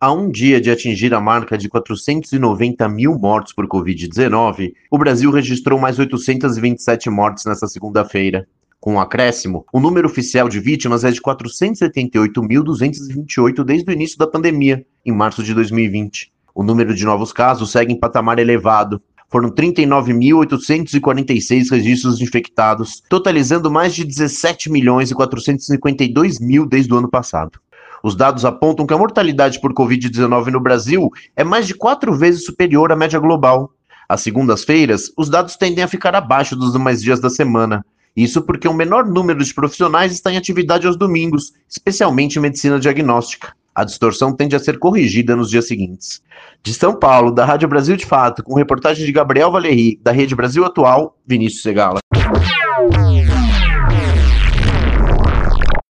A um dia de atingir a marca de 490 mil mortos por Covid-19, o Brasil registrou mais 827 mortes nesta segunda-feira. Com um acréscimo, o número oficial de vítimas é de 478.228 desde o início da pandemia, em março de 2020. O número de novos casos segue em patamar elevado. Foram 39.846 registros infectados, totalizando mais de 17 milhões e 452 mil desde o ano passado. Os dados apontam que a mortalidade por Covid-19 no Brasil é mais de quatro vezes superior à média global. Às segundas-feiras, os dados tendem a ficar abaixo dos demais dias da semana. Isso porque um menor número de profissionais está em atividade aos domingos, especialmente em medicina diagnóstica. A distorção tende a ser corrigida nos dias seguintes. De São Paulo, da Rádio Brasil de Fato, com reportagem de Gabriel Valeri, da Rede Brasil Atual, Vinícius Segala.